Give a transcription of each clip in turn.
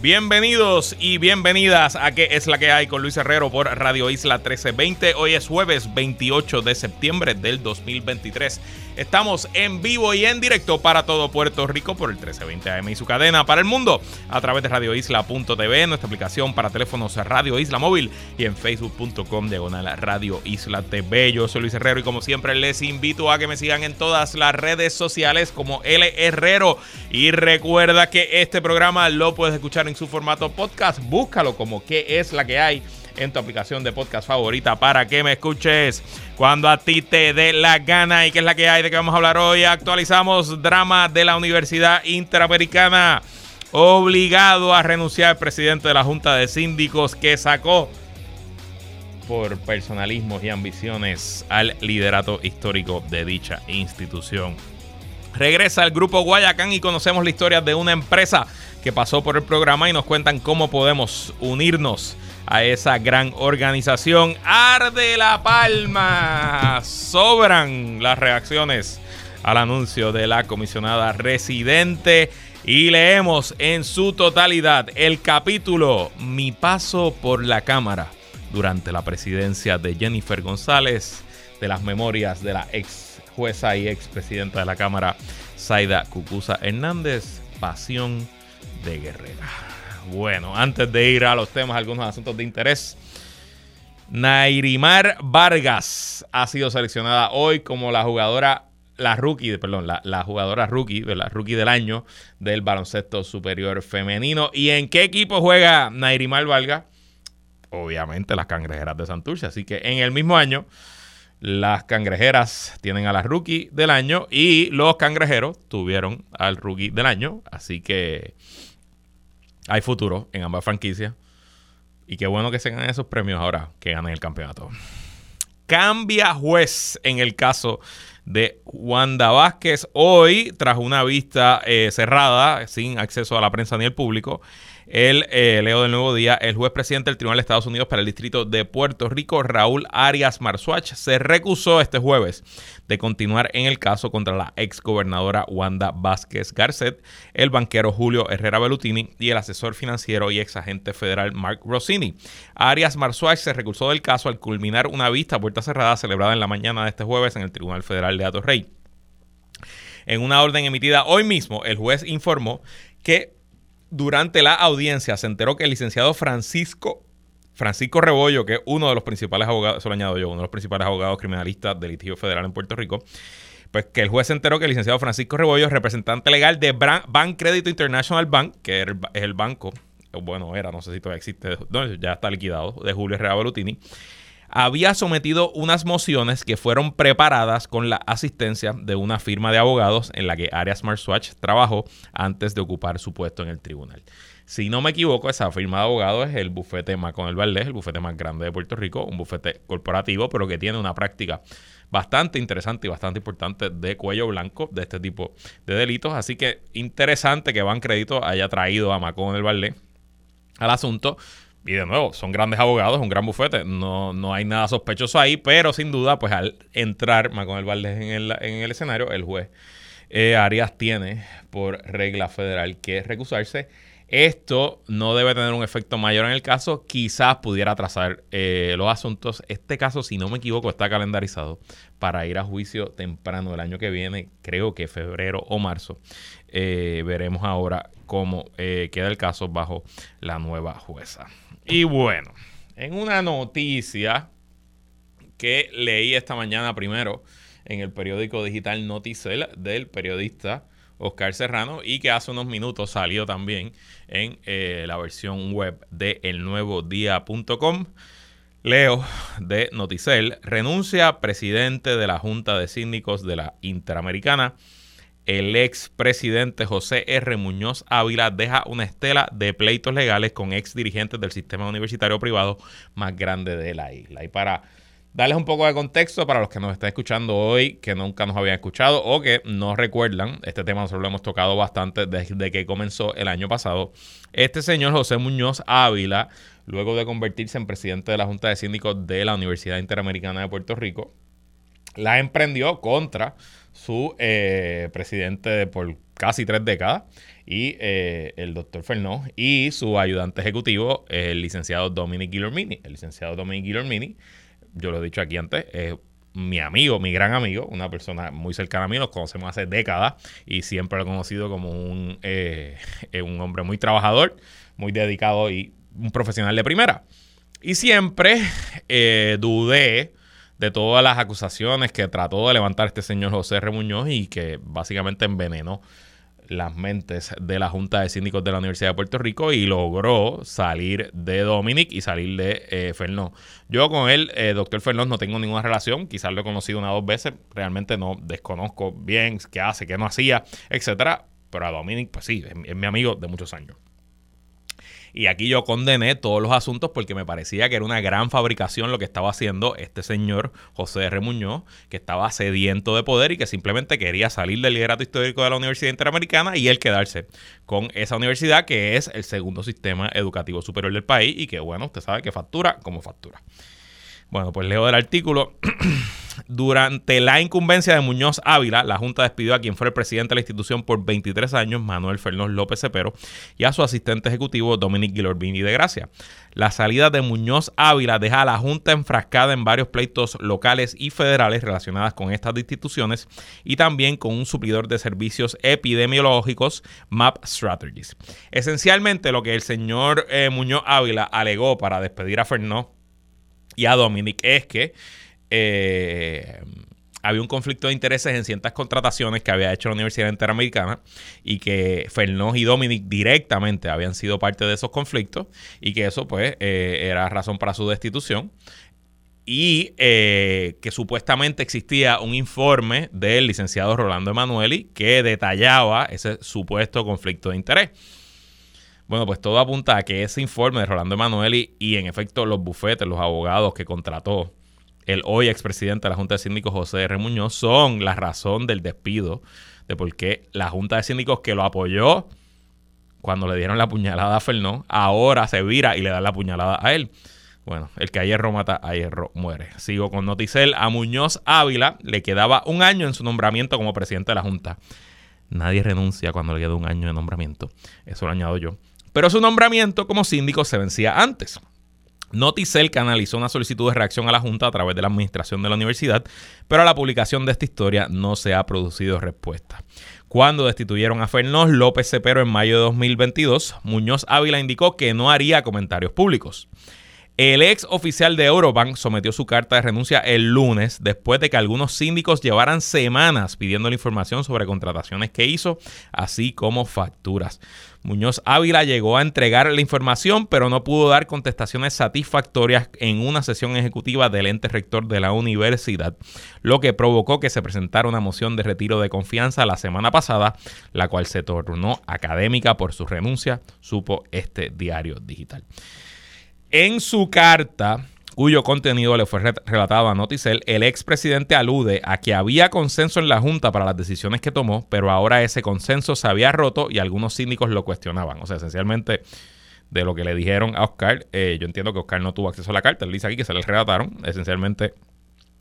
bienvenidos y bienvenidas a ¿Qué es la que hay? con Luis Herrero por Radio Isla 1320. Hoy es jueves 28 de septiembre del 2023. Estamos en vivo y en directo para todo Puerto Rico por el 1320 AM y su cadena para el mundo a través de radioisla.tv, nuestra aplicación para teléfonos Radio Isla Móvil y en facebook.com diagonal Radio Isla TV. Yo soy Luis Herrero y como siempre les invito a que me sigan en todas las redes sociales como L Herrero y recuerda que este programa lo puedes escuchar en su formato podcast. Búscalo como qué es la que hay en tu aplicación de podcast favorita para que me escuches cuando a ti te dé la gana. ¿Y qué es la que hay? ¿De qué vamos a hablar hoy? Actualizamos drama de la Universidad Interamericana. Obligado a renunciar el presidente de la Junta de Síndicos que sacó por personalismos y ambiciones al liderato histórico de dicha institución. Regresa el grupo Guayacán y conocemos la historia de una empresa que pasó por el programa y nos cuentan cómo podemos unirnos a esa gran organización. Arde la palma. Sobran las reacciones al anuncio de la comisionada residente. Y leemos en su totalidad el capítulo Mi paso por la Cámara durante la presidencia de Jennifer González, de las memorias de la ex jueza y ex presidenta de la Cámara, Zaida Cucusa Hernández, Pasión de Guerrera. Bueno, antes de ir a los temas, algunos asuntos de interés. Nairimar Vargas ha sido seleccionada hoy como la jugadora, la rookie, perdón, la, jugadora rookie, la rookie del año del baloncesto superior femenino. ¿Y en qué equipo juega Nairimar Vargas? Obviamente las cangrejeras de Santurce. Así que en el mismo año, las cangrejeras tienen a la rookie del año y los cangrejeros tuvieron al rookie del año. Así que hay futuro en ambas franquicias. Y qué bueno que se ganen esos premios ahora que ganen el campeonato. Cambia juez en el caso de Wanda Vázquez. Hoy, tras una vista eh, cerrada, sin acceso a la prensa ni al público, el eh, Leo del Nuevo Día, el juez presidente del Tribunal de Estados Unidos para el Distrito de Puerto Rico, Raúl Arias Marzuach, se recusó este jueves de continuar en el caso contra la ex gobernadora Wanda Vázquez Garcet, el banquero Julio Herrera Bellutini y el asesor financiero y ex agente federal Mark Rossini. Arias Marzuach se recusó del caso al culminar una vista a puerta cerrada celebrada en la mañana de este jueves en el Tribunal Federal de Atorrey. En una orden emitida hoy mismo, el juez informó que durante la audiencia se enteró que el licenciado Francisco Francisco Rebollo, que es uno de los principales abogados, eso añado yo, uno de los principales abogados criminalistas del litigio federal en Puerto Rico, pues que el juez se enteró que el licenciado Francisco Rebollo, representante legal de Bank Credit International Bank, que es el banco, bueno, era, no sé si todavía existe, ya está liquidado, de Julio Herrera Balutini, había sometido unas mociones que fueron preparadas con la asistencia de una firma de abogados en la que Arias Marswatch trabajó antes de ocupar su puesto en el tribunal. Si no me equivoco, esa firma de abogados es el bufete el Valdés, el bufete más grande de Puerto Rico, un bufete corporativo, pero que tiene una práctica bastante interesante y bastante importante de cuello blanco de este tipo de delitos. Así que interesante que Ban Crédito haya traído a Macón el Valdés al asunto y de nuevo, son grandes abogados, un gran bufete. No, no hay nada sospechoso ahí, pero sin duda, pues al entrar Maconel Valdés en el, en el escenario, el juez eh, Arias tiene por regla federal que recusarse. Esto no debe tener un efecto mayor en el caso, quizás pudiera atrasar eh, los asuntos. Este caso, si no me equivoco, está calendarizado para ir a juicio temprano del año que viene, creo que febrero o marzo. Eh, veremos ahora cómo queda el caso bajo la nueva jueza. Y bueno, en una noticia que leí esta mañana primero en el periódico digital Noticel del periodista Oscar Serrano y que hace unos minutos salió también en eh, la versión web de elnuevodía.com. Leo de Noticel renuncia presidente de la Junta de Síndicos de la Interamericana el ex presidente José R. Muñoz Ávila deja una estela de pleitos legales con ex dirigentes del sistema universitario privado más grande de la isla. Y para darles un poco de contexto para los que nos están escuchando hoy, que nunca nos habían escuchado o que no recuerdan. Este tema nosotros lo hemos tocado bastante desde que comenzó el año pasado. Este señor José Muñoz Ávila, luego de convertirse en presidente de la Junta de Síndicos de la Universidad Interamericana de Puerto Rico, la emprendió contra su eh, presidente por casi tres décadas y eh, el doctor Fernó y su ayudante ejecutivo, el licenciado Dominic Guillermini. El licenciado Dominic Guillermini, yo lo he dicho aquí antes, es mi amigo, mi gran amigo, una persona muy cercana a mí, nos conocemos hace décadas y siempre lo he conocido como un, eh, un hombre muy trabajador, muy dedicado y un profesional de primera. Y siempre eh, dudé de todas las acusaciones que trató de levantar este señor José R. Muñoz y que básicamente envenenó las mentes de la Junta de Síndicos de la Universidad de Puerto Rico y logró salir de Dominic y salir de eh, Fernó. Yo con él, eh, doctor Fernó, no tengo ninguna relación, quizás lo he conocido una o dos veces, realmente no desconozco bien qué hace, qué no hacía, etcétera, pero a Dominic, pues sí, es mi amigo de muchos años. Y aquí yo condené todos los asuntos porque me parecía que era una gran fabricación lo que estaba haciendo este señor José R. Muñoz, que estaba sediento de poder y que simplemente quería salir del liderato histórico de la Universidad Interamericana y él quedarse con esa universidad que es el segundo sistema educativo superior del país y que, bueno, usted sabe que factura como factura. Bueno, pues leo del artículo. Durante la incumbencia de Muñoz Ávila, la Junta despidió a quien fue el presidente de la institución por 23 años, Manuel Fernández López Cepero, y a su asistente ejecutivo, Dominic Guillorbini de Gracia. La salida de Muñoz Ávila deja a la Junta enfrascada en varios pleitos locales y federales relacionadas con estas instituciones y también con un suplidor de servicios epidemiológicos, MAP Strategies. Esencialmente, lo que el señor eh, Muñoz Ávila alegó para despedir a Fernández y a Dominic es que eh, había un conflicto de intereses en ciertas contrataciones que había hecho la Universidad Interamericana y que Fernández y Dominic directamente habían sido parte de esos conflictos y que eso pues eh, era razón para su destitución y eh, que supuestamente existía un informe del licenciado Rolando Emanueli que detallaba ese supuesto conflicto de interés. Bueno, pues todo apunta a que ese informe de Rolando Emanueli y en efecto los bufetes, los abogados que contrató el hoy expresidente de la Junta de Síndicos José R. Muñoz son la razón del despido de por qué la Junta de Síndicos que lo apoyó cuando le dieron la puñalada a Fernó, ahora se vira y le da la puñalada a él. Bueno, el que a hierro mata, a hierro muere. Sigo con Noticel. A Muñoz Ávila le quedaba un año en su nombramiento como presidente de la Junta. Nadie renuncia cuando le queda un año de nombramiento. Eso lo añado yo. Pero su nombramiento como síndico se vencía antes. Noticel canalizó una solicitud de reacción a la Junta a través de la administración de la universidad, pero a la publicación de esta historia no se ha producido respuesta. Cuando destituyeron a Fernós López Cepero en mayo de 2022, Muñoz Ávila indicó que no haría comentarios públicos. El ex oficial de Eurobank sometió su carta de renuncia el lunes después de que algunos síndicos llevaran semanas pidiendo la información sobre contrataciones que hizo, así como facturas. Muñoz Ávila llegó a entregar la información, pero no pudo dar contestaciones satisfactorias en una sesión ejecutiva del ente rector de la universidad, lo que provocó que se presentara una moción de retiro de confianza la semana pasada, la cual se tornó académica por su renuncia, supo este diario digital. En su carta, cuyo contenido le fue relatado a Noticel, el expresidente alude a que había consenso en la Junta para las decisiones que tomó, pero ahora ese consenso se había roto y algunos síndicos lo cuestionaban. O sea, esencialmente de lo que le dijeron a Oscar, eh, yo entiendo que Oscar no tuvo acceso a la carta, él dice aquí que se le relataron, esencialmente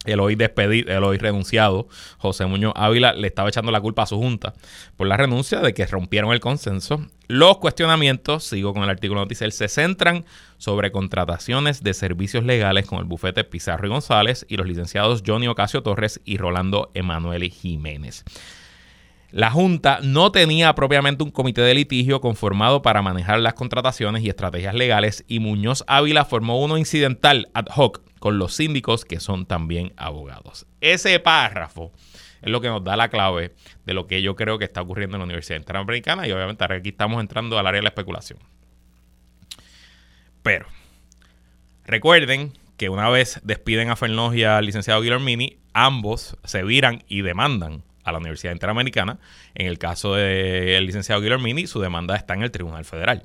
el hoy despedido, el hoy renunciado, José Muñoz Ávila, le estaba echando la culpa a su junta por la renuncia de que rompieron el consenso. Los cuestionamientos, sigo con el artículo noticiel, se centran sobre contrataciones de servicios legales con el bufete Pizarro y González y los licenciados Johnny Ocasio Torres y Rolando Emanuele Jiménez. La Junta no tenía propiamente un comité de litigio conformado para manejar las contrataciones y estrategias legales y Muñoz Ávila formó uno incidental ad hoc con los síndicos que son también abogados. Ese párrafo es lo que nos da la clave de lo que yo creo que está ocurriendo en la Universidad Interamericana y obviamente aquí estamos entrando al área de la especulación. Pero recuerden que una vez despiden a Fernández y al licenciado Guillermini, ambos se viran y demandan a la Universidad Interamericana. En el caso del licenciado Guillermini, su demanda está en el Tribunal Federal.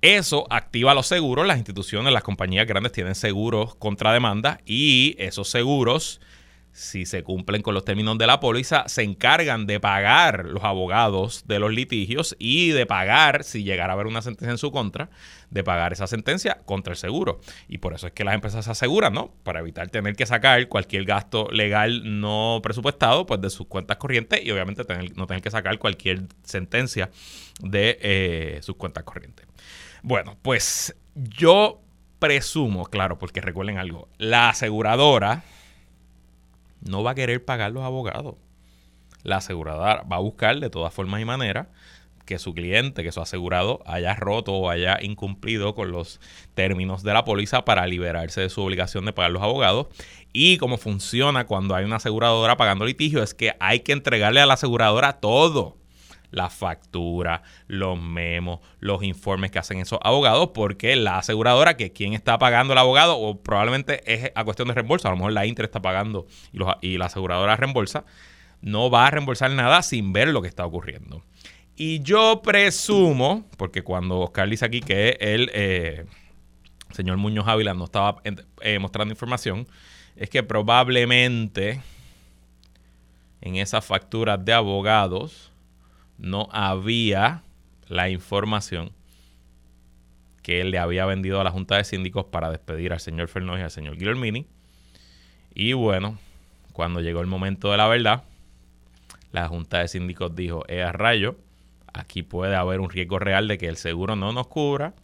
Eso activa los seguros, las instituciones, las compañías grandes tienen seguros contra demanda y esos seguros si se cumplen con los términos de la póliza, se encargan de pagar los abogados de los litigios y de pagar, si llegara a haber una sentencia en su contra, de pagar esa sentencia contra el seguro. Y por eso es que las empresas se aseguran, ¿no? Para evitar tener que sacar cualquier gasto legal no presupuestado, pues de sus cuentas corrientes y obviamente no tener que sacar cualquier sentencia de eh, sus cuentas corrientes. Bueno, pues yo presumo, claro, porque recuerden algo, la aseguradora no va a querer pagar los abogados. La aseguradora va a buscar de todas formas y maneras que su cliente, que su asegurado haya roto o haya incumplido con los términos de la póliza para liberarse de su obligación de pagar los abogados. Y cómo funciona cuando hay una aseguradora pagando litigio es que hay que entregarle a la aseguradora todo la factura, los memos, los informes que hacen esos abogados, porque la aseguradora, que quien está pagando el abogado, o probablemente es a cuestión de reembolso, a lo mejor la Inter está pagando y, la aseguradora reembolsa, no va a reembolsar nada sin ver lo que está ocurriendo. Y yo presumo, porque cuando Oscar dice aquí que el eh, señor Muñoz Ávila no estaba eh, mostrando información, es que probablemente en esas facturas de abogados no había la información que él le había vendido a la Junta de Síndicos para despedir al señor Fernández y al señor Guillermini. Y bueno, cuando llegó el momento de la verdad, la Junta de Síndicos dijo, eh, a rayo, aquí puede haber un riesgo real de que el seguro no nos cubra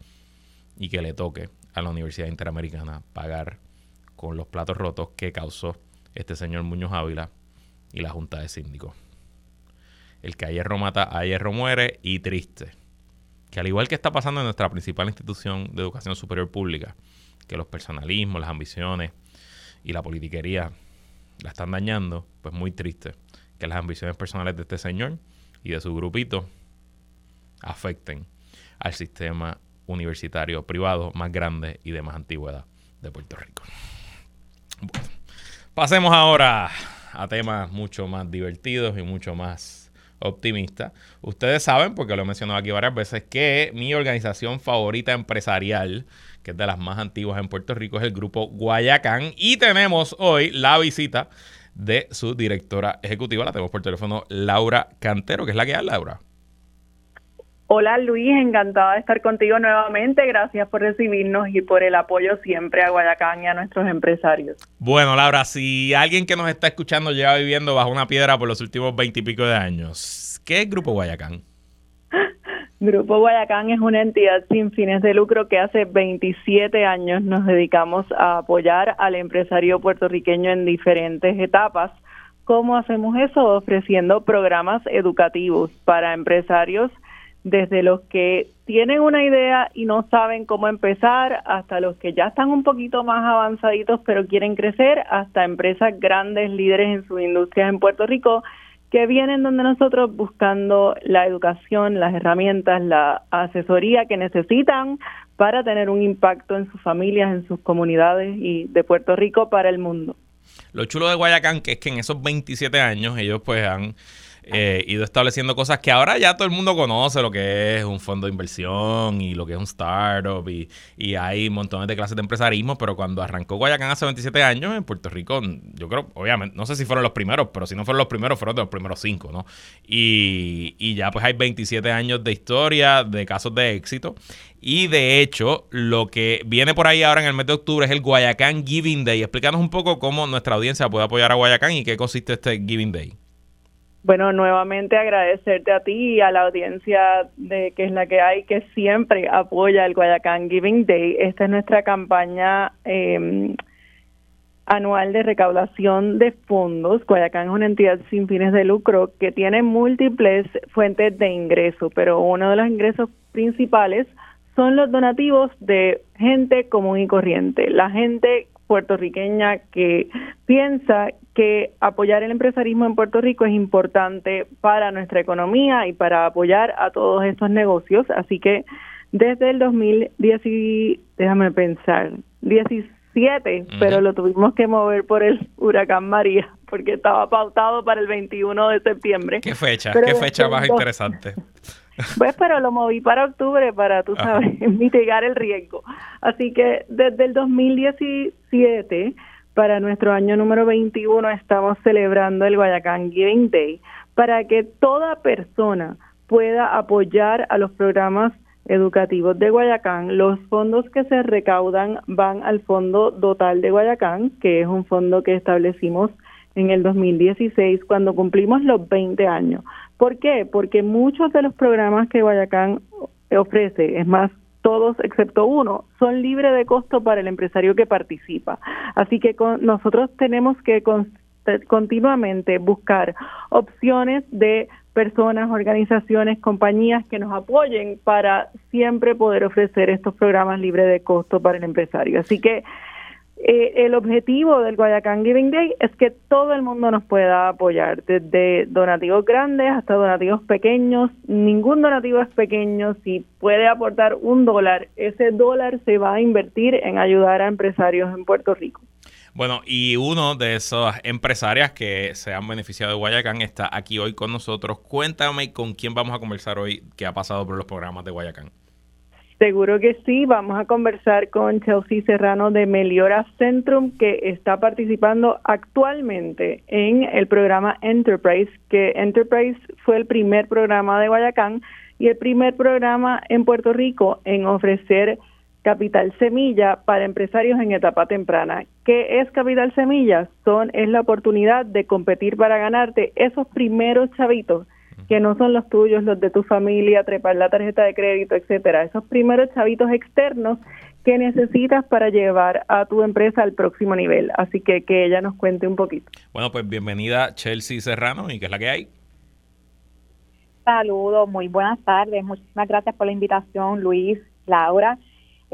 y que le toque a la Universidad Interamericana pagar con los platos rotos que causó este señor Muñoz Ávila y la Junta de Síndicos. El que a hierro mata, a hierro muere y triste. Que al igual que está pasando en nuestra principal institución de educación superior pública, que los personalismos, las ambiciones y la politiquería la están dañando, pues muy triste que las ambiciones personales de este señor y de su grupito afecten al sistema universitario privado más grande y de más antigüedad de Puerto Rico. pasemos ahora a temas mucho más divertidos y mucho más optimista. Ustedes saben, porque lo he mencionado aquí varias veces, que mi organización favorita empresarial, que es de las más antiguas en Puerto Rico, es el grupo Guayacán. Y tenemos hoy la visita de su directora ejecutiva. La tenemos por teléfono, Laura Cantero, que es la que es Laura. Hola Luis, encantada de estar contigo nuevamente. Gracias por recibirnos y por el apoyo siempre a Guayacán y a nuestros empresarios. Bueno, Laura, si alguien que nos está escuchando lleva viviendo bajo una piedra por los últimos veintipico de años, ¿qué es Grupo Guayacán? Grupo Guayacán es una entidad sin fines de lucro que hace 27 años nos dedicamos a apoyar al empresario puertorriqueño en diferentes etapas. ¿Cómo hacemos eso? Ofreciendo programas educativos para empresarios desde los que tienen una idea y no saben cómo empezar, hasta los que ya están un poquito más avanzaditos pero quieren crecer, hasta empresas grandes, líderes en sus industrias en Puerto Rico, que vienen donde nosotros buscando la educación, las herramientas, la asesoría que necesitan para tener un impacto en sus familias, en sus comunidades y de Puerto Rico para el mundo. Lo chulo de Guayacán que es que en esos 27 años ellos pues han eh, ido estableciendo cosas que ahora ya todo el mundo conoce, lo que es un fondo de inversión y lo que es un startup y, y hay montones de clases de empresarismo, pero cuando arrancó Guayacán hace 27 años en Puerto Rico, yo creo, obviamente, no sé si fueron los primeros, pero si no fueron los primeros, fueron de los primeros cinco, ¿no? Y, y ya pues hay 27 años de historia, de casos de éxito. Y de hecho, lo que viene por ahí ahora en el mes de octubre es el Guayacán Giving Day. Explícanos un poco cómo nuestra audiencia puede apoyar a Guayacán y qué consiste este Giving Day. Bueno, nuevamente agradecerte a ti y a la audiencia de que es la que hay, que siempre apoya el Guayacán Giving Day. Esta es nuestra campaña eh, anual de recaudación de fondos. Guayacán es una entidad sin fines de lucro que tiene múltiples fuentes de ingreso, pero uno de los ingresos principales son los donativos de gente común y corriente, la gente puertorriqueña que piensa que apoyar el empresarismo en Puerto Rico es importante para nuestra economía y para apoyar a todos estos negocios. Así que desde el 2010, déjame pensar, 17, pero lo tuvimos que mover por el huracán María, porque estaba pautado para el 21 de septiembre. ¿Qué fecha? ¿Qué fecha más interesante? Pues, pero lo moví para octubre para, tú sabes, mitigar el riesgo. Así que desde el 2017, para nuestro año número 21, estamos celebrando el Guayacán Giving Day para que toda persona pueda apoyar a los programas educativos de Guayacán. Los fondos que se recaudan van al Fondo Total de Guayacán, que es un fondo que establecimos en el 2016 cuando cumplimos los 20 años. ¿Por qué? Porque muchos de los programas que Guayacán ofrece, es más, todos excepto uno, son libres de costo para el empresario que participa. Así que nosotros tenemos que continuamente buscar opciones de personas, organizaciones, compañías que nos apoyen para siempre poder ofrecer estos programas libres de costo para el empresario. Así que eh, el objetivo del Guayacán Giving Day es que todo el mundo nos pueda apoyar, desde donativos grandes hasta donativos pequeños. Ningún donativo es pequeño. Si puede aportar un dólar, ese dólar se va a invertir en ayudar a empresarios en Puerto Rico. Bueno, y uno de esas empresarias que se han beneficiado de Guayacán está aquí hoy con nosotros. Cuéntame con quién vamos a conversar hoy que ha pasado por los programas de Guayacán. Seguro que sí, vamos a conversar con Chelsea Serrano de Meliora Centrum, que está participando actualmente en el programa Enterprise, que Enterprise fue el primer programa de Guayacán y el primer programa en Puerto Rico en ofrecer Capital Semilla para empresarios en etapa temprana. ¿Qué es Capital Semilla? Son, es la oportunidad de competir para ganarte esos primeros chavitos que no son los tuyos, los de tu familia, trepar la tarjeta de crédito, etcétera. Esos primeros chavitos externos que necesitas para llevar a tu empresa al próximo nivel. Así que que ella nos cuente un poquito. Bueno, pues bienvenida Chelsea Serrano y qué es la que hay. Saludos, muy buenas tardes. Muchísimas gracias por la invitación, Luis, Laura.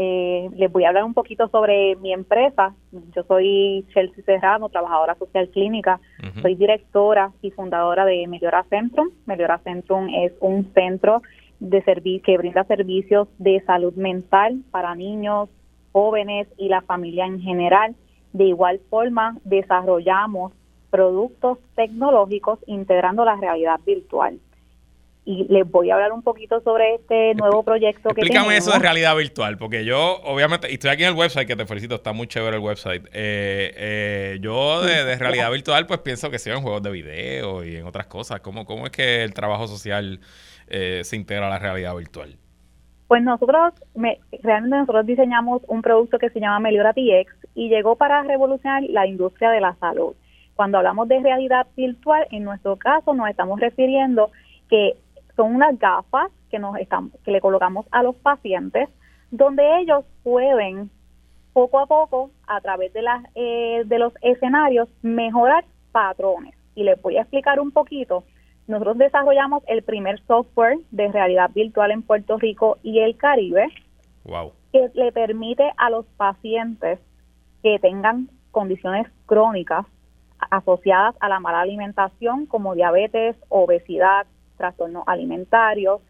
Eh, les voy a hablar un poquito sobre mi empresa. Yo soy Chelsea Serrano, trabajadora social clínica. Soy directora y fundadora de Meliora Centrum. Meliora Centrum es un centro de que brinda servicios de salud mental para niños, jóvenes y la familia en general. De igual forma, desarrollamos productos tecnológicos integrando la realidad virtual y les voy a hablar un poquito sobre este nuevo proyecto que Explícame eso de realidad virtual, porque yo, obviamente, y estoy aquí en el website, que te felicito, está muy chévere el website. Eh, eh, yo de, realidad virtual, pues pienso que sea en juegos de video y en otras cosas. ¿Cómo, cómo es que el trabajo social eh, se integra a la realidad virtual? Pues nosotros, realmente nosotros diseñamos un producto que se llama Meliora TX y llegó para revolucionar la industria de la salud. Cuando hablamos de realidad virtual, en nuestro caso nos estamos refiriendo que son unas gafas que nos estamos, que le colocamos a los pacientes, donde ellos pueden poco a poco, a través de las eh, de los escenarios, mejorar patrones. Y les voy a explicar un poquito. Nosotros desarrollamos el primer software de realidad virtual en Puerto Rico y el Caribe, que le permite a los pacientes que tengan condiciones crónicas asociadas a la mala alimentación como diabetes, obesidad, trastornos alimentarios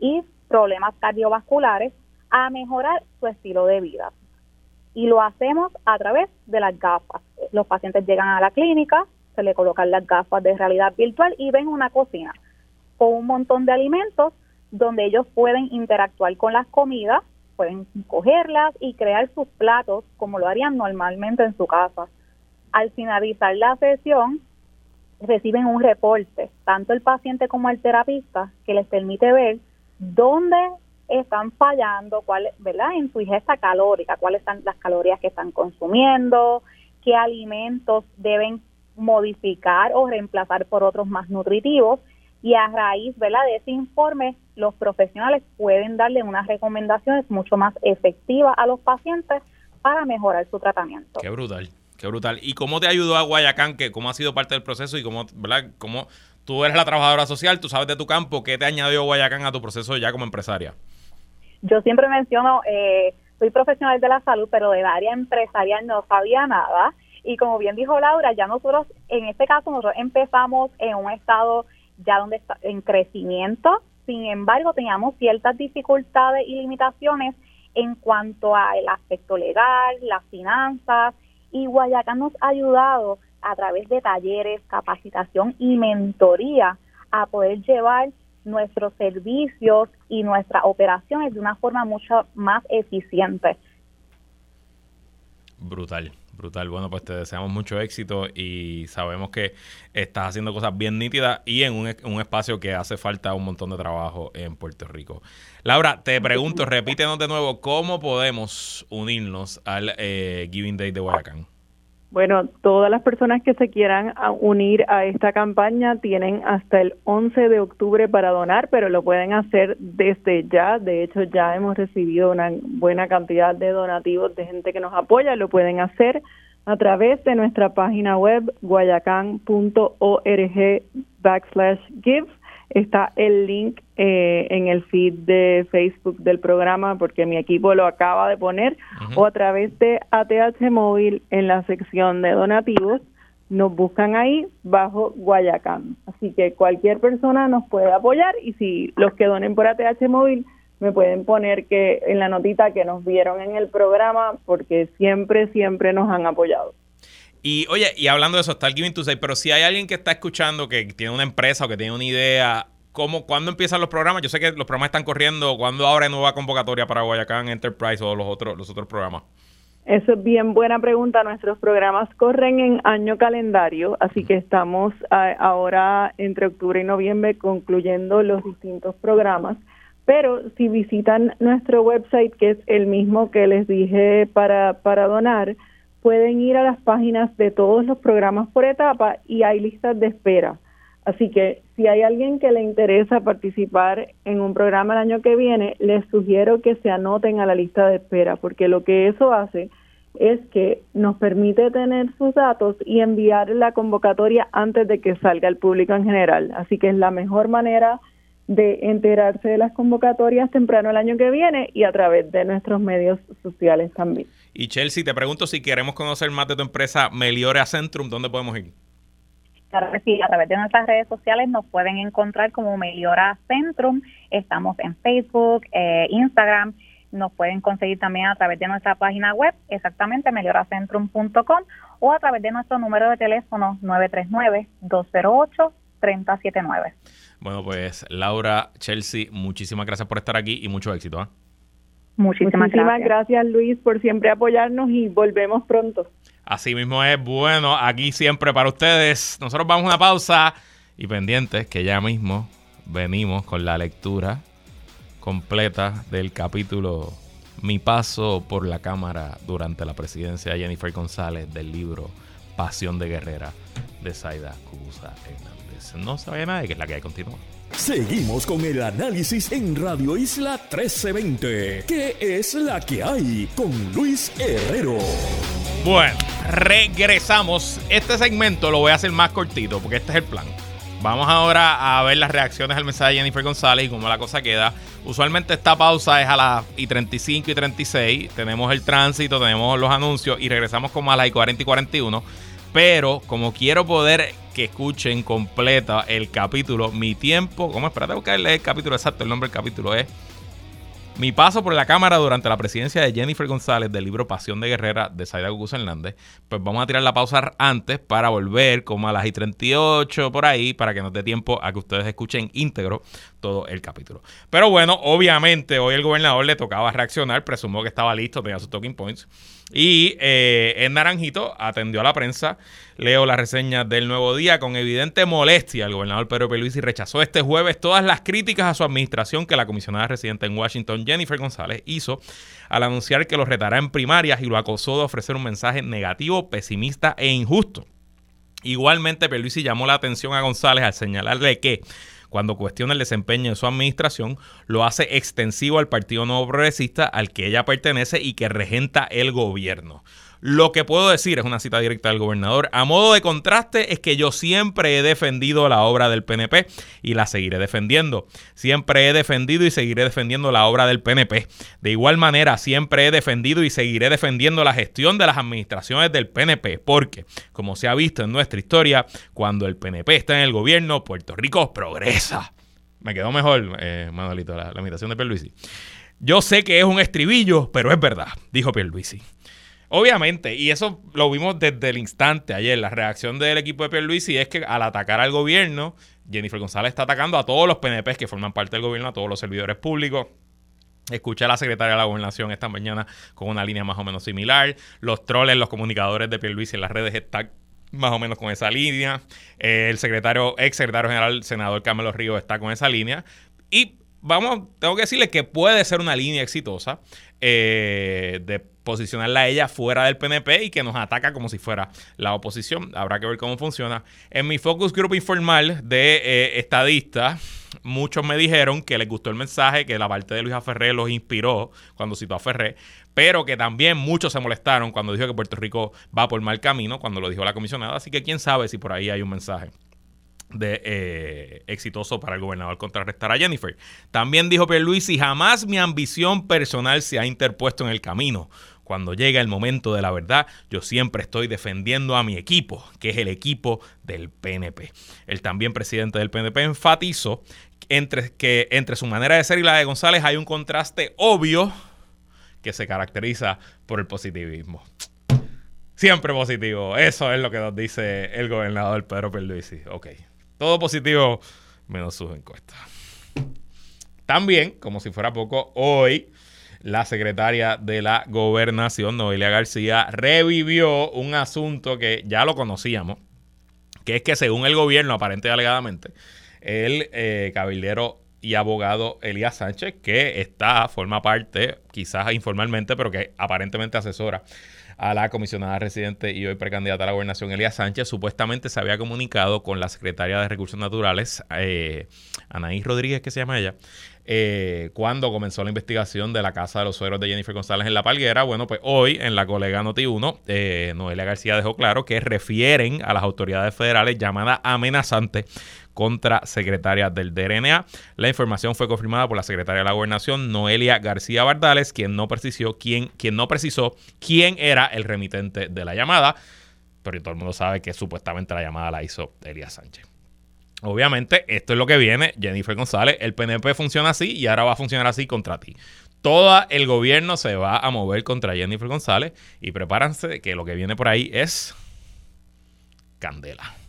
y problemas cardiovasculares a mejorar su estilo de vida. Y lo hacemos a través de las gafas. Los pacientes llegan a la clínica, se le colocan las gafas de realidad virtual y ven una cocina con un montón de alimentos donde ellos pueden interactuar con las comidas, pueden cogerlas y crear sus platos como lo harían normalmente en su casa. Al finalizar la sesión, reciben un reporte, tanto el paciente como el terapista, que les permite ver dónde están fallando, cuál, ¿verdad? En su ingesta calórica, cuáles son las calorías que están consumiendo, qué alimentos deben modificar o reemplazar por otros más nutritivos y a raíz, ¿verdad? De ese informe, los profesionales pueden darle unas recomendaciones mucho más efectivas a los pacientes para mejorar su tratamiento. Qué brutal. Qué brutal. ¿Y cómo te ayudó a Guayacán? Que, ¿Cómo ha sido parte del proceso y cómo, ¿verdad? ¿Cómo tú eres la trabajadora social, tú sabes de tu campo, ¿qué te añadió Guayacán a tu proceso ya como empresaria? Yo siempre menciono, eh, soy profesional de la salud, pero del área empresarial no sabía nada. Y como bien dijo Laura, ya nosotros, en este caso, nosotros empezamos en un estado ya donde está en crecimiento. Sin embargo, teníamos ciertas dificultades y limitaciones en cuanto al aspecto legal, las finanzas y Guayacán nos ha ayudado a través de talleres, capacitación y mentoría a poder llevar nuestros servicios y nuestras operaciones de una forma mucho más eficiente. Brutal. Brutal. Bueno, pues te deseamos mucho éxito y sabemos que estás haciendo cosas bien nítidas y en un, un, espacio que hace falta un montón de trabajo en Puerto Rico. Laura, te pregunto, repítenos de nuevo, ¿cómo podemos unirnos al eh, Giving Day de Guayacán? Bueno, todas las personas que se quieran unir a esta campaña tienen hasta el 11 de octubre para donar, pero lo pueden hacer desde ya. De hecho, ya hemos recibido una buena cantidad de donativos de gente que nos apoya. Lo pueden hacer a través de nuestra página web guayacan.org backslash give está el link eh, en el feed de Facebook del programa porque mi equipo lo acaba de poner o a través de ATH Móvil en la sección de donativos nos buscan ahí bajo Guayacán. Así que cualquier persona nos puede apoyar y si los que donen por ATH Móvil me pueden poner que en la notita que nos vieron en el programa porque siempre, siempre nos han apoyado. Y oye, y hablando de eso, está el Giving Tuesday, pero si hay alguien que está escuchando que tiene una empresa o que tiene una idea, ¿cómo, ¿cuándo empiezan los programas? Yo sé que los programas están corriendo. ¿Cuándo abre nueva convocatoria para Guayacán Enterprise o los otros, los otros programas? Eso es bien buena pregunta. Nuestros programas corren en año calendario, así que estamos ahora entre octubre y noviembre concluyendo los distintos programas. Pero si visitan nuestro website, que es el mismo que les dije para, para donar, pueden ir a las páginas de todos los programas por etapa y hay listas de espera. Así que si hay alguien que le interesa participar en un programa el año que viene, les sugiero que se anoten a la lista de espera, porque lo que eso hace es que nos permite tener sus datos y enviar la convocatoria antes de que salga al público en general. Así que es la mejor manera de enterarse de las convocatorias temprano el año que viene y a través de nuestros medios sociales también. Y Chelsea, te pregunto si queremos conocer más de tu empresa Meliora Centrum, ¿dónde podemos ir? Claro que sí, a través de nuestras redes sociales nos pueden encontrar como Meliora Centrum. Estamos en Facebook, eh, Instagram. Nos pueden conseguir también a través de nuestra página web, exactamente melioracentrum.com, o a través de nuestro número de teléfono 939-208-3079. Bueno, pues Laura, Chelsea, muchísimas gracias por estar aquí y mucho éxito. ¿eh? Muchísimas, gracias. Luis por siempre apoyarnos y volvemos pronto. Así mismo es, bueno, aquí siempre para ustedes. Nosotros vamos a una pausa y pendientes que ya mismo venimos con la lectura completa del capítulo Mi paso por la Cámara durante la presidencia de Jennifer González del libro Pasión de Guerrera de Zaida Cubusa Hernández. No se vaya nadie, que es la que hay continúa. Seguimos con el análisis en Radio Isla 1320. ¿Qué es la que hay? Con Luis Herrero. Bueno, regresamos. Este segmento lo voy a hacer más cortito porque este es el plan. Vamos ahora a ver las reacciones al mensaje de Jennifer González y cómo la cosa queda. Usualmente esta pausa es a las y 35 y 36. Tenemos el tránsito, tenemos los anuncios y regresamos como a las y 40 y 41. Pero como quiero poder que escuchen completa el capítulo, mi tiempo, ¿cómo? Espérate buscarle el capítulo exacto, el nombre del capítulo es mi paso por la Cámara durante la presidencia de Jennifer González del libro Pasión de Guerrera de Saida Gugus Hernández. Pues vamos a tirar la pausa antes para volver como a las y 38 por ahí para que nos dé tiempo a que ustedes escuchen íntegro todo el capítulo. Pero bueno, obviamente hoy el gobernador le tocaba reaccionar, presumo que estaba listo, tenía sus talking points. Y eh, en Naranjito atendió a la prensa. Leo la reseña del Nuevo Día. Con evidente molestia, el gobernador Pedro Peluisi rechazó este jueves todas las críticas a su administración que la comisionada residente en Washington, Jennifer González, hizo al anunciar que lo retará en primarias y lo acosó de ofrecer un mensaje negativo, pesimista e injusto. Igualmente, Peluisi llamó la atención a González al señalarle que cuando cuestiona el desempeño de su administración, lo hace extensivo al Partido Nuevo Progresista al que ella pertenece y que regenta el gobierno. Lo que puedo decir, es una cita directa del gobernador, a modo de contraste es que yo siempre he defendido la obra del PNP y la seguiré defendiendo. Siempre he defendido y seguiré defendiendo la obra del PNP. De igual manera, siempre he defendido y seguiré defendiendo la gestión de las administraciones del PNP, porque, como se ha visto en nuestra historia, cuando el PNP está en el gobierno, Puerto Rico progresa. Me quedó mejor, eh, Manuelito, la, la imitación de Pierluisi. Yo sé que es un estribillo, pero es verdad, dijo Pierluisi. Obviamente, y eso lo vimos desde el instante ayer, la reacción del equipo de Pierluisi es que al atacar al gobierno, Jennifer González está atacando a todos los PNPs que forman parte del gobierno, a todos los servidores públicos. Escuché a la secretaria de la Gobernación esta mañana con una línea más o menos similar. Los troles, los comunicadores de Pierluisi en las redes están más o menos con esa línea. Eh, el secretario, ex secretario general, senador Carmelo Ríos, está con esa línea. Y vamos, tengo que decirle que puede ser una línea exitosa eh, de posicionarla a ella fuera del PNP y que nos ataca como si fuera la oposición. Habrá que ver cómo funciona. En mi focus group informal de eh, estadistas, muchos me dijeron que les gustó el mensaje, que la parte de Luisa Ferré los inspiró cuando citó a Ferré, pero que también muchos se molestaron cuando dijo que Puerto Rico va por mal camino, cuando lo dijo la comisionada. Así que quién sabe si por ahí hay un mensaje de eh, exitoso para el gobernador contrarrestar a Jennifer. También dijo Pierluisi, jamás mi ambición personal se ha interpuesto en el camino. Cuando llega el momento de la verdad, yo siempre estoy defendiendo a mi equipo, que es el equipo del PNP. El también presidente del PNP enfatizó entre, que entre su manera de ser y la de González hay un contraste obvio que se caracteriza por el positivismo. Siempre positivo. Eso es lo que nos dice el gobernador Pedro Pierluisi. Ok. Todo positivo menos sus encuestas. También, como si fuera poco, hoy la secretaria de la gobernación, Noelia García, revivió un asunto que ya lo conocíamos, que es que según el gobierno, aparente y alegadamente, el eh, cabildero y abogado Elías Sánchez, que está, forma parte, quizás informalmente, pero que aparentemente asesora a la comisionada residente y hoy precandidata a la gobernación, Elías Sánchez, supuestamente se había comunicado con la secretaria de Recursos Naturales, eh, Anaís Rodríguez, que se llama ella, eh, cuando comenzó la investigación de la casa de los suegros de Jennifer González en La Palguera. Bueno, pues hoy en la colega Noti1, eh, Noelia García dejó claro que refieren a las autoridades federales llamada amenazante contra secretaria del DRNA. La información fue confirmada por la secretaria de la Gobernación, Noelia García Bardales, quien no precisó quién, quien no precisó quién era el remitente de la llamada, pero todo el mundo sabe que supuestamente la llamada la hizo Elías Sánchez. Obviamente, esto es lo que viene. Jennifer González, el PNP funciona así y ahora va a funcionar así contra ti. Todo el gobierno se va a mover contra Jennifer González y prepárense que lo que viene por ahí es candela.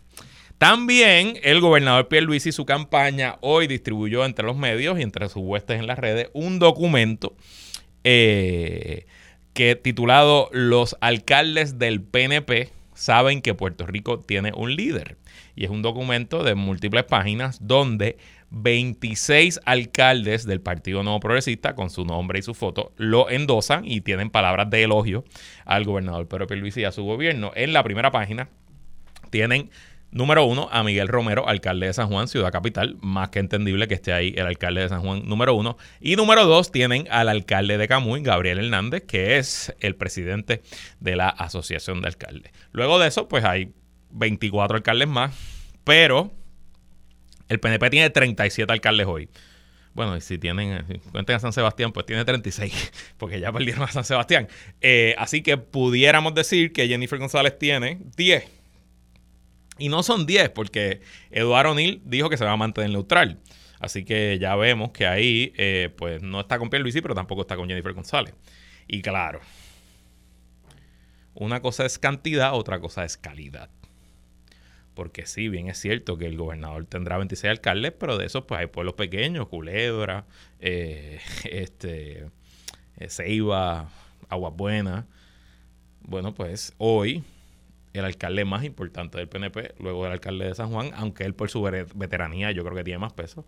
También el gobernador Pierre Luis y su campaña hoy distribuyó entre los medios y entre sus huestes en las redes un documento eh, que titulado Los alcaldes del PNP saben que Puerto Rico tiene un líder y es un documento de múltiples páginas donde 26 alcaldes del Partido Nuevo Progresista, con su nombre y su foto, lo endosan y tienen palabras de elogio al gobernador Pedro Pierluisi y a su gobierno. En la primera página tienen Número uno, a Miguel Romero, alcalde de San Juan, ciudad capital. Más que entendible que esté ahí el alcalde de San Juan, número uno. Y número dos, tienen al alcalde de Camuy, Gabriel Hernández, que es el presidente de la Asociación de Alcaldes. Luego de eso, pues hay 24 alcaldes más, pero el PNP tiene 37 alcaldes hoy. Bueno, y si tienen, si cuenten a San Sebastián, pues tiene 36, porque ya perdieron a San Sebastián. Eh, así que pudiéramos decir que Jennifer González tiene 10. Y no son 10, porque Eduardo O'Neill dijo que se va a mantener neutral. Así que ya vemos que ahí, eh, pues no está con Pierre Luisi, pero tampoco está con Jennifer González. Y claro, una cosa es cantidad, otra cosa es calidad porque sí, bien es cierto que el gobernador tendrá 26 alcaldes, pero de esos pues hay pueblos pequeños, Culebra, eh, este, eh, Ceiba, Aguas Buenas. Bueno, pues hoy el alcalde más importante del PNP, luego el alcalde de San Juan, aunque él por su veteranía yo creo que tiene más peso,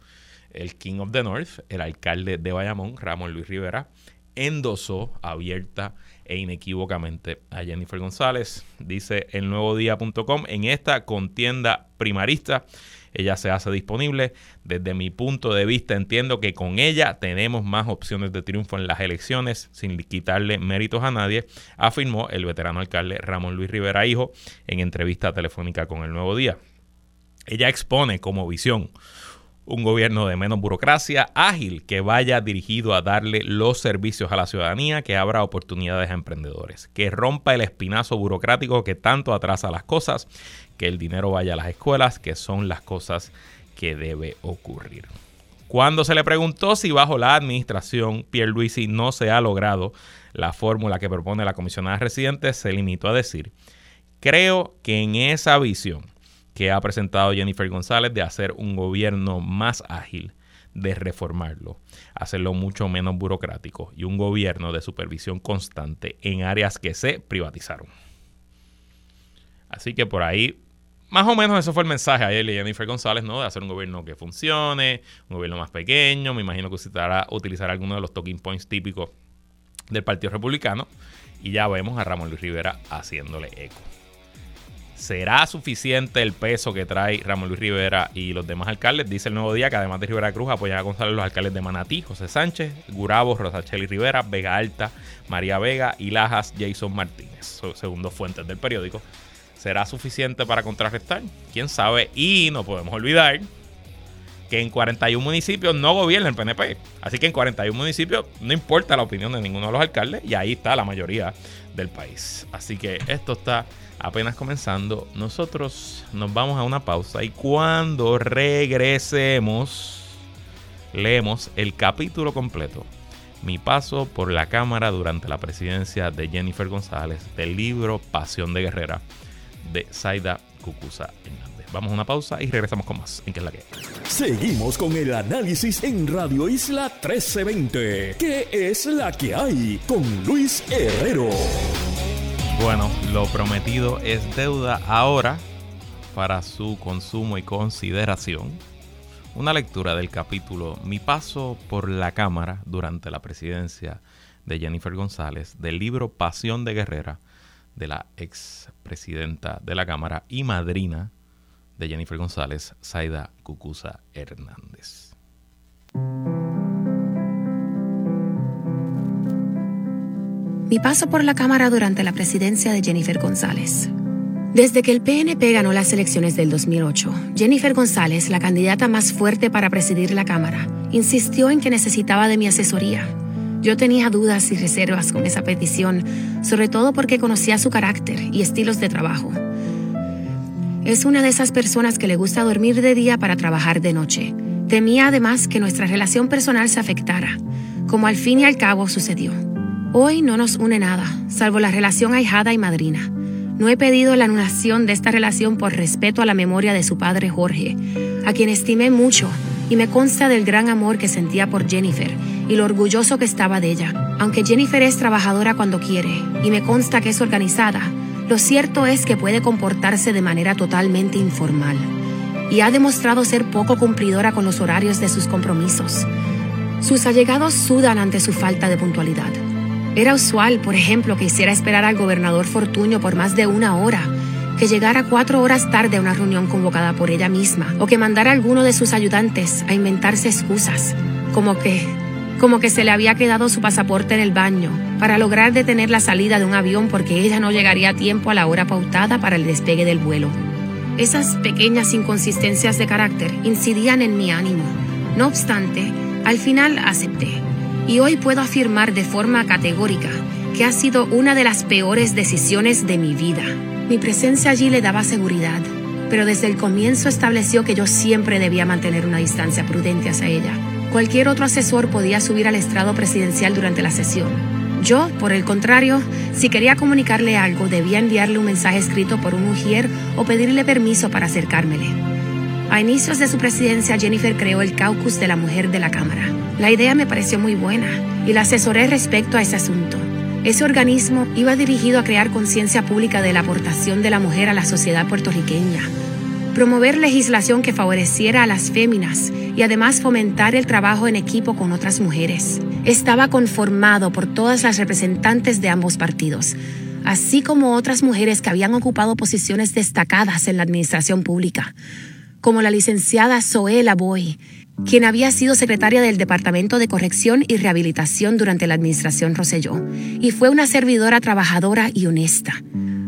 el King of the North, el alcalde de Bayamón, Ramón Luis Rivera, endosó abierta e inequívocamente a Jennifer González. Dice el nuevo día.com, en esta contienda primarista, ella se hace disponible. Desde mi punto de vista entiendo que con ella tenemos más opciones de triunfo en las elecciones sin quitarle méritos a nadie, afirmó el veterano alcalde Ramón Luis Rivera Hijo en entrevista telefónica con el nuevo día. Ella expone como visión un gobierno de menos burocracia, ágil, que vaya dirigido a darle los servicios a la ciudadanía, que abra oportunidades a emprendedores, que rompa el espinazo burocrático que tanto atrasa las cosas, que el dinero vaya a las escuelas, que son las cosas que debe ocurrir. Cuando se le preguntó si bajo la administración Pierluisi no se ha logrado la fórmula que propone la comisionada residente, se limitó a decir, creo que en esa visión que ha presentado Jennifer González de hacer un gobierno más ágil, de reformarlo, hacerlo mucho menos burocrático y un gobierno de supervisión constante en áreas que se privatizaron. Así que por ahí, más o menos eso fue el mensaje a él y Jennifer González, ¿no? De hacer un gobierno que funcione, un gobierno más pequeño. Me imagino que utilizará, utilizar algunos de los talking points típicos del Partido Republicano. Y ya vemos a Ramón Luis Rivera haciéndole eco. ¿Será suficiente el peso que trae Ramón Luis Rivera y los demás alcaldes? Dice el Nuevo Día que además de Rivera Cruz apoyan a González los alcaldes de Manatí, José Sánchez, Gurabo, Rosacheli Rivera, Vega Alta, María Vega y Lajas, Jason Martínez, según dos fuentes del periódico. ¿Será suficiente para contrarrestar? ¿Quién sabe? Y no podemos olvidar que en 41 municipios no gobierna el PNP. Así que en 41 municipios no importa la opinión de ninguno de los alcaldes y ahí está la mayoría del país. Así que esto está apenas comenzando. Nosotros nos vamos a una pausa y cuando regresemos leemos el capítulo completo. Mi paso por la Cámara durante la presidencia de Jennifer González del libro Pasión de Guerrera de Zaida Cucusa Hernández. Vamos a una pausa y regresamos con más en que es la que Seguimos con el análisis en Radio Isla 1320. ¿Qué es la que hay? Con Luis Herrero. Bueno, lo prometido es deuda ahora para su consumo y consideración. Una lectura del capítulo Mi paso por la Cámara durante la presidencia de Jennifer González del libro Pasión de Guerrera de la ex presidenta de la Cámara y madrina de Jennifer González, Zaida Cucusa Hernández. Mi paso por la Cámara durante la presidencia de Jennifer González. Desde que el PNP ganó las elecciones del 2008, Jennifer González, la candidata más fuerte para presidir la Cámara, insistió en que necesitaba de mi asesoría. Yo tenía dudas y reservas con esa petición, sobre todo porque conocía su carácter y estilos de trabajo. Es una de esas personas que le gusta dormir de día para trabajar de noche. Temía además que nuestra relación personal se afectara, como al fin y al cabo sucedió. Hoy no nos une nada, salvo la relación ahijada y madrina. No he pedido la anulación de esta relación por respeto a la memoria de su padre Jorge, a quien estimé mucho y me consta del gran amor que sentía por Jennifer y lo orgulloso que estaba de ella. Aunque Jennifer es trabajadora cuando quiere y me consta que es organizada, lo cierto es que puede comportarse de manera totalmente informal y ha demostrado ser poco cumplidora con los horarios de sus compromisos. Sus allegados sudan ante su falta de puntualidad. Era usual, por ejemplo, que hiciera esperar al gobernador Fortuño por más de una hora, que llegara cuatro horas tarde a una reunión convocada por ella misma, o que mandara a alguno de sus ayudantes a inventarse excusas, como que, como que se le había quedado su pasaporte en el baño, para lograr detener la salida de un avión porque ella no llegaría a tiempo a la hora pautada para el despegue del vuelo. Esas pequeñas inconsistencias de carácter incidían en mi ánimo. No obstante, al final acepté y hoy puedo afirmar de forma categórica que ha sido una de las peores decisiones de mi vida. Mi presencia allí le daba seguridad, pero desde el comienzo estableció que yo siempre debía mantener una distancia prudente hacia ella. Cualquier otro asesor podía subir al estrado presidencial durante la sesión. Yo, por el contrario, si quería comunicarle algo, debía enviarle un mensaje escrito por un mujer o pedirle permiso para acercármele. A inicios de su presidencia, Jennifer creó el Caucus de la Mujer de la Cámara. La idea me pareció muy buena y la asesoré respecto a ese asunto. Ese organismo iba dirigido a crear conciencia pública de la aportación de la mujer a la sociedad puertorriqueña, promover legislación que favoreciera a las féminas y además fomentar el trabajo en equipo con otras mujeres. Estaba conformado por todas las representantes de ambos partidos, así como otras mujeres que habían ocupado posiciones destacadas en la administración pública como la licenciada Zoela Boy, quien había sido secretaria del Departamento de Corrección y Rehabilitación durante la administración Roselló, y fue una servidora trabajadora y honesta.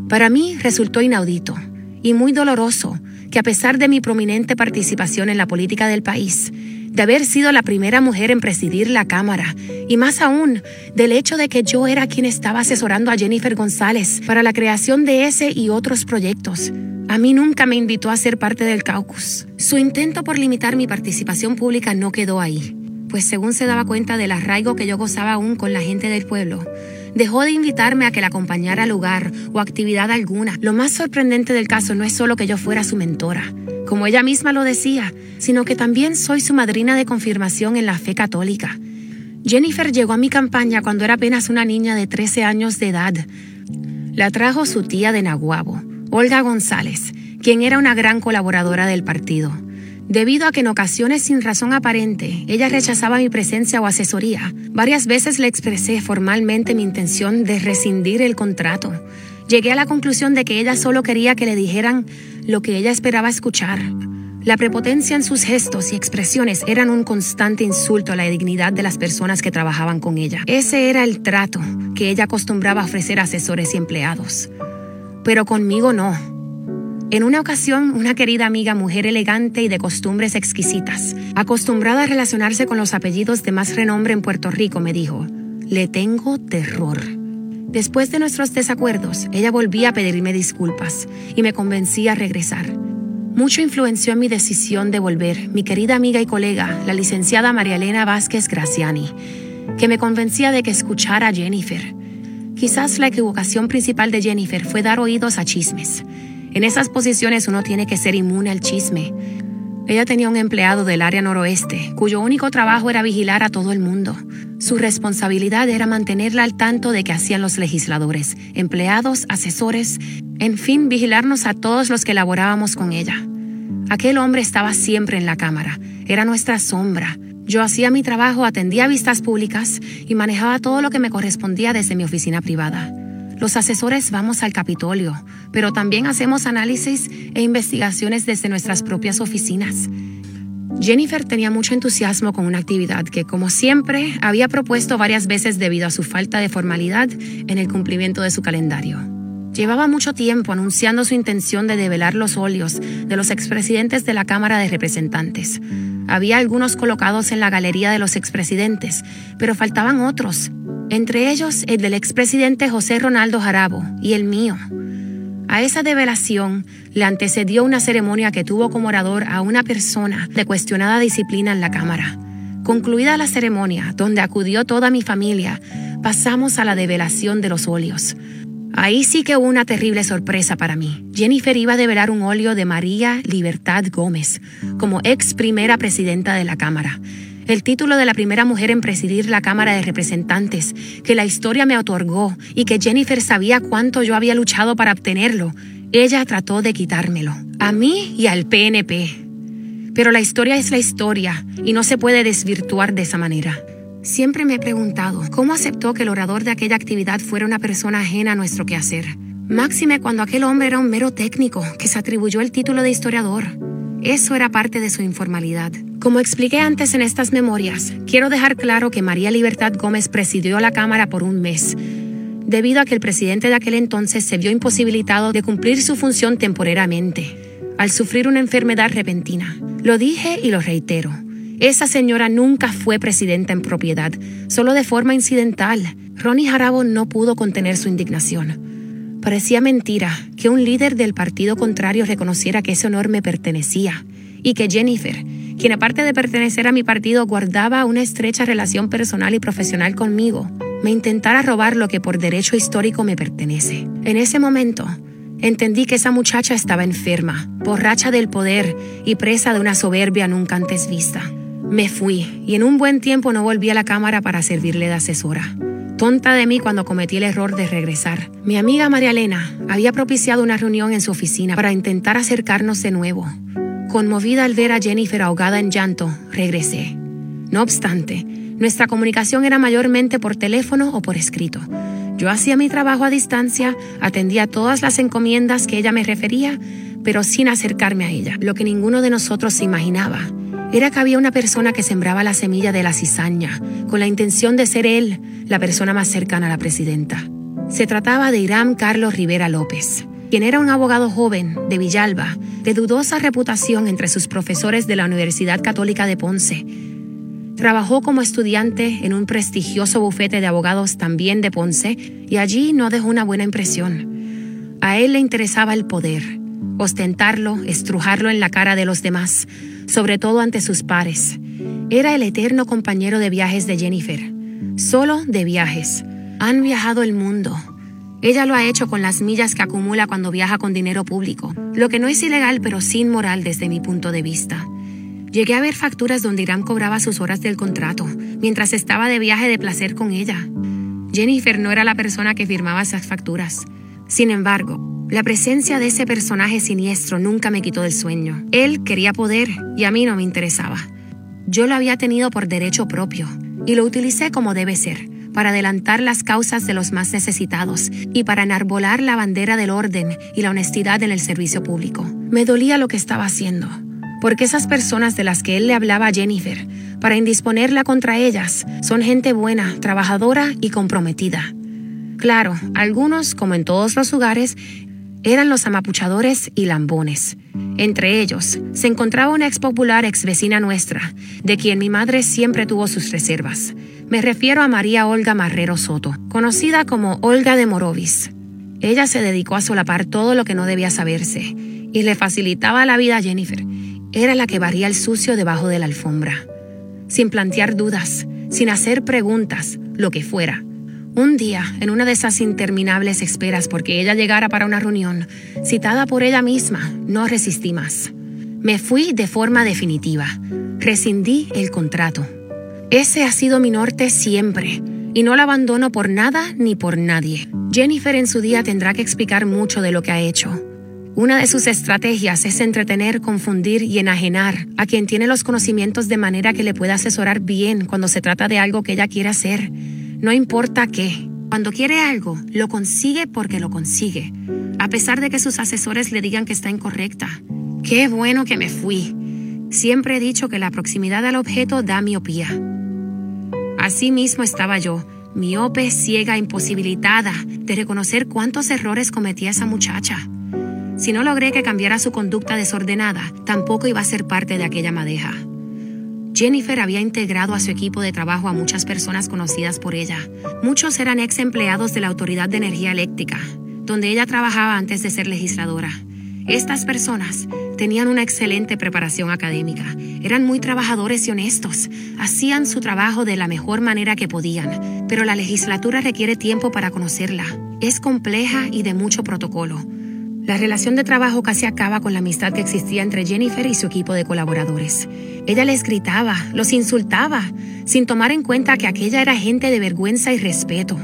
Para mí resultó inaudito y muy doloroso que a pesar de mi prominente participación en la política del país, de haber sido la primera mujer en presidir la Cámara y más aún del hecho de que yo era quien estaba asesorando a Jennifer González para la creación de ese y otros proyectos. A mí nunca me invitó a ser parte del caucus. Su intento por limitar mi participación pública no quedó ahí, pues según se daba cuenta del arraigo que yo gozaba aún con la gente del pueblo, dejó de invitarme a que la acompañara a lugar o actividad alguna. Lo más sorprendente del caso no es solo que yo fuera su mentora, como ella misma lo decía, sino que también soy su madrina de confirmación en la fe católica. Jennifer llegó a mi campaña cuando era apenas una niña de 13 años de edad. La trajo su tía de Naguabo, Olga González, quien era una gran colaboradora del partido. Debido a que en ocasiones sin razón aparente ella rechazaba mi presencia o asesoría, varias veces le expresé formalmente mi intención de rescindir el contrato. Llegué a la conclusión de que ella solo quería que le dijeran lo que ella esperaba escuchar. La prepotencia en sus gestos y expresiones eran un constante insulto a la dignidad de las personas que trabajaban con ella. Ese era el trato que ella acostumbraba ofrecer a asesores y empleados. Pero conmigo no. En una ocasión, una querida amiga, mujer elegante y de costumbres exquisitas, acostumbrada a relacionarse con los apellidos de más renombre en Puerto Rico, me dijo, le tengo terror. Después de nuestros desacuerdos, ella volvía a pedirme disculpas y me convencía a regresar. Mucho influenció en mi decisión de volver mi querida amiga y colega, la licenciada María Elena Vázquez Graciani, que me convencía de que escuchara a Jennifer. Quizás la equivocación principal de Jennifer fue dar oídos a chismes en esas posiciones uno tiene que ser inmune al chisme. Ella tenía un empleado del área noroeste, cuyo único trabajo era vigilar a todo el mundo. Su responsabilidad era mantenerla al tanto de qué hacían los legisladores, empleados, asesores, en fin, vigilarnos a todos los que laborábamos con ella. Aquel hombre estaba siempre en la cámara, era nuestra sombra. Yo hacía mi trabajo, atendía vistas públicas y manejaba todo lo que me correspondía desde mi oficina privada. Los asesores vamos al Capitolio, pero también hacemos análisis e investigaciones desde nuestras propias oficinas. Jennifer tenía mucho entusiasmo con una actividad que, como siempre, había propuesto varias veces debido a su falta de formalidad en el cumplimiento de su calendario. Llevaba mucho tiempo anunciando su intención de develar los óleos de los expresidentes de la Cámara de Representantes. Había algunos colocados en la galería de los expresidentes, pero faltaban otros, entre ellos el del expresidente José Ronaldo Jarabo y el mío. A esa develación le antecedió una ceremonia que tuvo como orador a una persona de cuestionada disciplina en la Cámara. Concluida la ceremonia, donde acudió toda mi familia, pasamos a la develación de los óleos. Ahí sí que hubo una terrible sorpresa para mí. Jennifer iba a develar un óleo de María Libertad Gómez como ex primera presidenta de la Cámara el título de la primera mujer en presidir la Cámara de Representantes, que la historia me otorgó y que Jennifer sabía cuánto yo había luchado para obtenerlo. Ella trató de quitármelo, a mí y al PNP. Pero la historia es la historia y no se puede desvirtuar de esa manera. Siempre me he preguntado cómo aceptó que el orador de aquella actividad fuera una persona ajena a nuestro quehacer. Máxime cuando aquel hombre era un mero técnico que se atribuyó el título de historiador. Eso era parte de su informalidad. Como expliqué antes en estas memorias, quiero dejar claro que María Libertad Gómez presidió la Cámara por un mes, debido a que el presidente de aquel entonces se vio imposibilitado de cumplir su función temporariamente, al sufrir una enfermedad repentina. Lo dije y lo reitero. Esa señora nunca fue presidenta en propiedad, solo de forma incidental. Ronnie Jarabo no pudo contener su indignación. Parecía mentira que un líder del partido contrario reconociera que ese honor me pertenecía y que Jennifer, quien aparte de pertenecer a mi partido guardaba una estrecha relación personal y profesional conmigo, me intentara robar lo que por derecho histórico me pertenece. En ese momento, entendí que esa muchacha estaba enferma, borracha del poder y presa de una soberbia nunca antes vista. Me fui y en un buen tiempo no volví a la cámara para servirle de asesora. Tonta de mí cuando cometí el error de regresar. Mi amiga María Elena había propiciado una reunión en su oficina para intentar acercarnos de nuevo. Conmovida al ver a Jennifer ahogada en llanto, regresé. No obstante, nuestra comunicación era mayormente por teléfono o por escrito. Yo hacía mi trabajo a distancia, atendía todas las encomiendas que ella me refería, pero sin acercarme a ella. Lo que ninguno de nosotros se imaginaba era que había una persona que sembraba la semilla de la cizaña, con la intención de ser él la persona más cercana a la presidenta. Se trataba de Irán Carlos Rivera López, quien era un abogado joven de Villalba, de dudosa reputación entre sus profesores de la Universidad Católica de Ponce. Trabajó como estudiante en un prestigioso bufete de abogados también de Ponce y allí no dejó una buena impresión. A él le interesaba el poder, ostentarlo, estrujarlo en la cara de los demás, sobre todo ante sus pares. Era el eterno compañero de viajes de Jennifer, solo de viajes. Han viajado el mundo, ella lo ha hecho con las millas que acumula cuando viaja con dinero público, lo que no es ilegal pero sin moral desde mi punto de vista. Llegué a ver facturas donde Irán cobraba sus horas del contrato, mientras estaba de viaje de placer con ella. Jennifer no era la persona que firmaba esas facturas. Sin embargo, la presencia de ese personaje siniestro nunca me quitó del sueño. Él quería poder y a mí no me interesaba. Yo lo había tenido por derecho propio y lo utilicé como debe ser, para adelantar las causas de los más necesitados y para enarbolar la bandera del orden y la honestidad en el servicio público. Me dolía lo que estaba haciendo, porque esas personas de las que él le hablaba a Jennifer, para indisponerla contra ellas, son gente buena, trabajadora y comprometida. Claro, algunos, como en todos los lugares, eran los amapuchadores y lambones. Entre ellos se encontraba una ex popular ex vecina nuestra, de quien mi madre siempre tuvo sus reservas. Me refiero a María Olga Marrero Soto, conocida como Olga de Morovis. Ella se dedicó a solapar todo lo que no debía saberse y le facilitaba la vida a Jennifer. Era la que barría el sucio debajo de la alfombra. Sin plantear dudas, sin hacer preguntas, lo que fuera. Un día, en una de esas interminables esperas porque ella llegara para una reunión, citada por ella misma, no resistí más. Me fui de forma definitiva. Rescindí el contrato. Ese ha sido mi norte siempre y no la abandono por nada ni por nadie. Jennifer en su día tendrá que explicar mucho de lo que ha hecho. Una de sus estrategias es entretener, confundir y enajenar a quien tiene los conocimientos de manera que le pueda asesorar bien cuando se trata de algo que ella quiere hacer. No importa qué. Cuando quiere algo, lo consigue porque lo consigue, a pesar de que sus asesores le digan que está incorrecta. Qué bueno que me fui. Siempre he dicho que la proximidad al objeto da miopía. Así mismo estaba yo, miope, ciega, imposibilitada de reconocer cuántos errores cometía esa muchacha. Si no logré que cambiara su conducta desordenada, tampoco iba a ser parte de aquella madeja. Jennifer había integrado a su equipo de trabajo a muchas personas conocidas por ella. Muchos eran ex empleados de la Autoridad de Energía Eléctrica, donde ella trabajaba antes de ser legisladora. Estas personas tenían una excelente preparación académica, eran muy trabajadores y honestos, hacían su trabajo de la mejor manera que podían, pero la legislatura requiere tiempo para conocerla. Es compleja y de mucho protocolo. La relación de trabajo casi acaba con la amistad que existía entre Jennifer y su equipo de colaboradores. Ella les gritaba, los insultaba, sin tomar en cuenta que aquella era gente de vergüenza y respeto.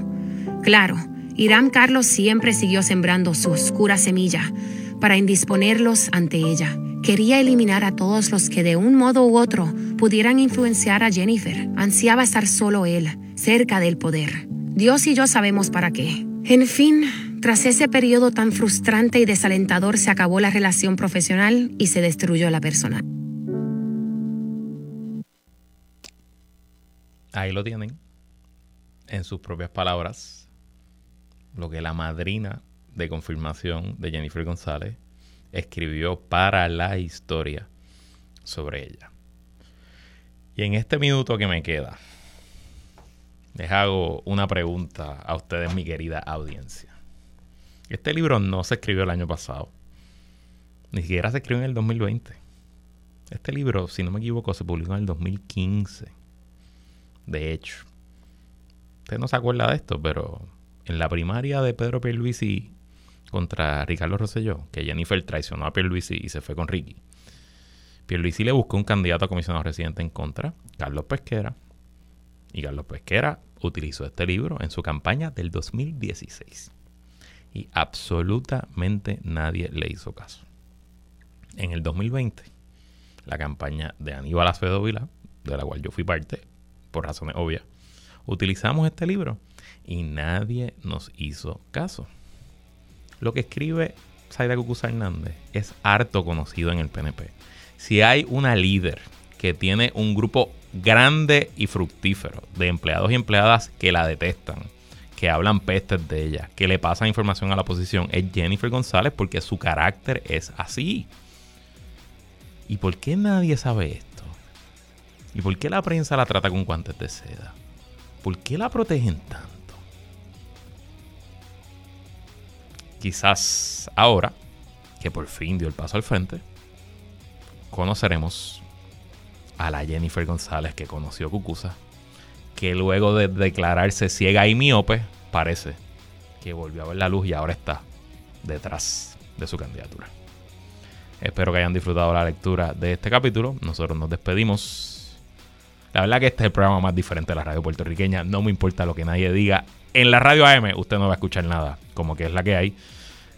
Claro, Irán Carlos siempre siguió sembrando su oscura semilla, para indisponerlos ante ella. Quería eliminar a todos los que de un modo u otro pudieran influenciar a Jennifer. Ansiaba estar solo él, cerca del poder. Dios y yo sabemos para qué. En fin, tras ese periodo tan frustrante y desalentador se acabó la relación profesional y se destruyó la personal. Ahí lo tienen, en sus propias palabras, lo que la madrina de confirmación de Jennifer González escribió para la historia sobre ella. Y en este minuto que me queda, les hago una pregunta a ustedes, mi querida audiencia. Este libro no se escribió el año pasado, ni siquiera se escribió en el 2020. Este libro, si no me equivoco, se publicó en el 2015. De hecho, usted no se acuerda de esto, pero en la primaria de Pedro Pierluisi contra Ricardo Rosselló, que Jennifer traicionó a Pierluisi y se fue con Ricky. Pierluisi le buscó un candidato a comisionado residente en contra, Carlos Pesquera, y Carlos Pesquera utilizó este libro en su campaña del 2016. Y absolutamente nadie le hizo caso. En el 2020, la campaña de Aníbal Acevedo Vila, de la cual yo fui parte, por razones obvias, utilizamos este libro y nadie nos hizo caso. Lo que escribe Zaida Cucuza Hernández es harto conocido en el PNP. Si hay una líder que tiene un grupo grande y fructífero de empleados y empleadas que la detestan, que hablan pestes de ella, que le pasan información a la oposición, es Jennifer González porque su carácter es así. ¿Y por qué nadie sabe esto? ¿Y por qué la prensa la trata con guantes de seda? ¿Por qué la protegen tanto? Quizás ahora, que por fin dio el paso al frente, conoceremos a la Jennifer González que conoció Cucusa, que luego de declararse ciega y miope, parece que volvió a ver la luz y ahora está detrás de su candidatura. Espero que hayan disfrutado la lectura de este capítulo. Nosotros nos despedimos. La verdad que este es el programa más diferente de la radio puertorriqueña. No me importa lo que nadie diga. En la radio AM usted no va a escuchar nada como que es la que hay.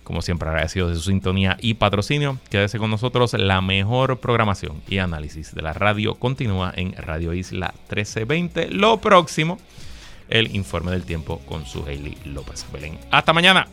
Como siempre, agradecido de su sintonía y patrocinio. Quédese con nosotros. La mejor programación y análisis de la radio continúa en Radio Isla 1320. Lo próximo, el informe del tiempo con su Hailey López Belén. Hasta mañana.